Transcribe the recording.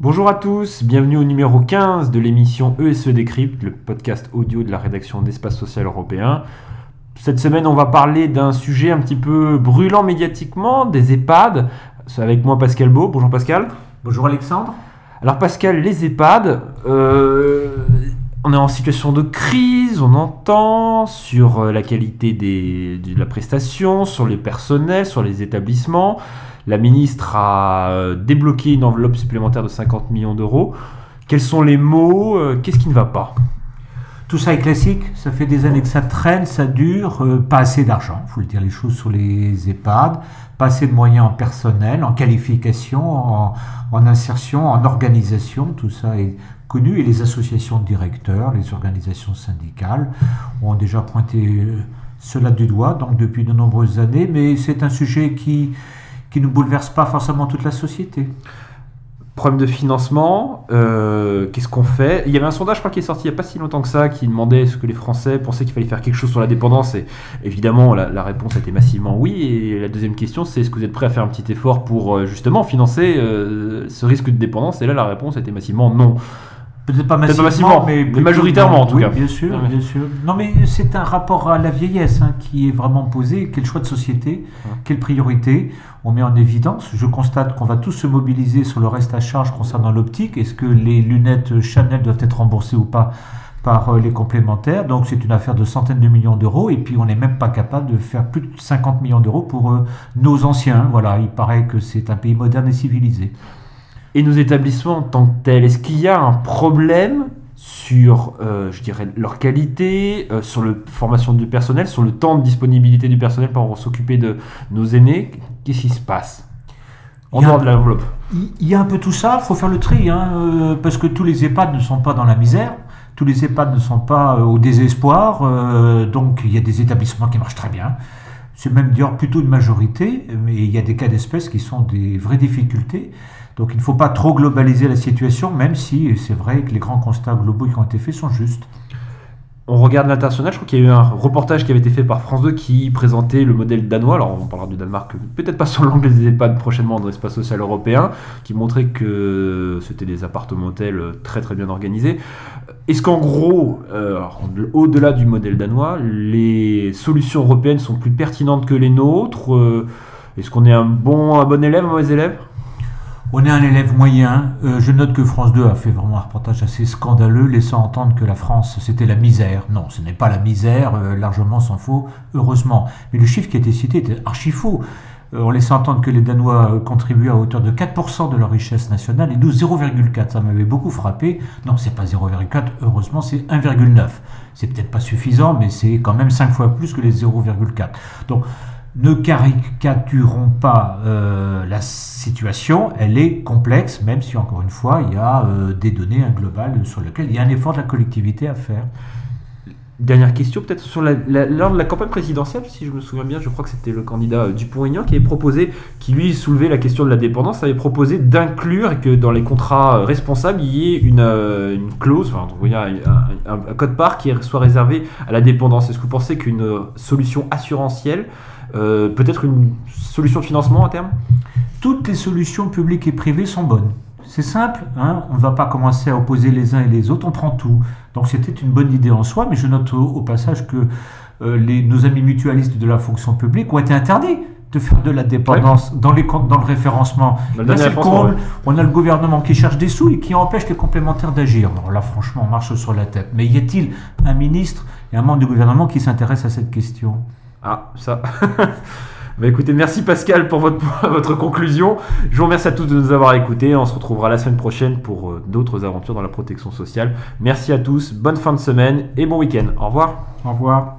Bonjour à tous, bienvenue au numéro 15 de l'émission ESE Décrypte, le podcast audio de la rédaction d'Espace Social Européen. Cette semaine, on va parler d'un sujet un petit peu brûlant médiatiquement, des EHPAD. C'est avec moi Pascal Beau. Bonjour Pascal. Bonjour Alexandre. Alors Pascal, les EHPAD, euh, on est en situation de crise, on entend sur euh, la qualité de la prestation, sur les personnels, sur les établissements. La ministre a euh, débloqué une enveloppe supplémentaire de 50 millions d'euros. Quels sont les mots Qu'est-ce qui ne va pas? Tout ça est classique, ça fait des années que ça traîne, ça dure, euh, pas assez d'argent, il faut le dire les choses sur les EHPAD, pas assez de moyens en personnel, en qualification, en, insertion, en organisation, tout ça est connu et les associations de directeurs, les organisations syndicales ont déjà pointé euh, cela du doigt donc depuis de nombreuses années, mais c'est un sujet qui, qui ne bouleverse pas forcément toute la société. Problème de financement, euh, qu'est-ce qu'on fait? Il y avait un sondage, je crois, qui est sorti il n'y a pas si longtemps que ça, qui demandait ce que les Français pensaient qu'il fallait faire quelque chose sur la dépendance. Et évidemment, la, réponse a été massivement oui. Et la deuxième question, c'est est-ce que vous êtes prêt à faire un petit effort pour euh, justement financer ce risque de dépendance? Et là, la réponse été massivement non. Peut-être pas massivement, mais, majoritairement en tout cas. Bien sûr, bien sûr. Non, mais c'est un rapport à la vieillesse hein, qui est vraiment posé. Quel choix de société Quelle priorité On met en évidence. Je constate qu'on va tous se mobiliser sur le reste à charge concernant l'optique. Est-ce que les lunettes Chanel doivent être remboursées ou pas par euh, les complémentaires? Donc c'est une affaire de centaines de millions d'euros et puis on n'est même pas capable de faire plus de 50 millions d'euros pour euh, nos anciens. Voilà, il paraît que c'est un pays moderne et civilisé et nos établissements en tant que tels. Est-ce qu'il y a un problème sur, euh, je dirais, leur qualité, euh, sur la formation du personnel, sur le temps de disponibilité du personnel pour s'occuper de nos aînés? Qu'est-ce qui se passe? En dehors de l'enveloppe. Il y a un peu tout ça, il faut faire le tri, hein, euh, parce que tous les EHPAD ne sont pas dans la misère, tous les EHPAD ne sont pas au désespoir, donc il y a des établissements qui marchent très bien. C'est même d'ailleurs plutôt une majorité, mais il y a des cas d'espèces qui sont des vraies difficultés. Donc il ne faut pas trop globaliser la situation, même si c'est vrai que les grands constats globaux qui ont été faits sont justes. On regarde l'international, je crois qu'il y a eu un reportage qui avait été fait par France 2 qui présentait le modèle danois, alors on parlera du Danemark peut-être pas sur l'angle des EHPAD prochainement dans l'espace social européen, qui montrait que c'était des appartements hôtels très très bien organisés. Est-ce qu'en gros, euh, au-delà du modèle danois, les solutions européennes sont plus pertinentes que les nôtres euh, Est-ce qu'on est un bon, un bon élève, un mauvais élève? On est un élève moyen. Euh, je note que France 2 a fait vraiment un reportage assez scandaleux, laissant entendre que la France, c'était la misère. Non, ce n'est pas la misère, euh, largement s'en faut, heureusement. Mais le chiffre qui a été cité était archi faux. Euh, on laissait entendre que les Danois contribuaient à hauteur de 4% de leur richesse nationale et nous 0,4. Ça m'avait beaucoup frappé. Non, c'est pas 0,4, heureusement, c'est 1,9. C'est peut-être pas suffisant, mais c'est quand même 5 fois plus que les 0,4. Donc, ne caricaturons pas euh, la situation, elle est complexe, même si encore une fois, il y a euh, des données un global sur lequel il y a un effort de la collectivité à faire. Dernière question, peut-être sur la, lors de la campagne présidentielle, si je me souviens bien, je crois que c'était le candidat euh, Dupont-Aignan qui avait proposé, qui lui soulevait la question de la dépendance, avait proposé d'inclure que dans les contrats responsables, il y ait une, clause, un, un, code part qui soit réservé à la dépendance. Est-ce que vous pensez qu'une solution assurantielle euh, peut-être une solution de financement à terme Toutes les solutions publiques et privées sont bonnes. C'est simple, hein on ne va pas commencer à opposer les uns et les autres, on prend tout. Donc c'était une bonne idée en soi, mais je note au, passage que euh, les, nos amis mutualistes de la fonction publique ont été interdits de faire de la dépendance dans, les, dans le référencement. Là, c'est On a le gouvernement qui cherche des sous et qui empêche les complémentaires d'agir. là, franchement, on marche sur la tête. Mais y a-t-il un ministre et un membre du gouvernement qui s'intéresse à cette question? Ah, ça. bah écoutez, merci Pascal pour votre, conclusion. Je vous remercie à tous de nous avoir écoutés. On se retrouvera la semaine prochaine pour euh, d'autres aventures dans la protection sociale. Merci à tous, bonne fin de semaine et bon week-end. Au revoir. Au revoir.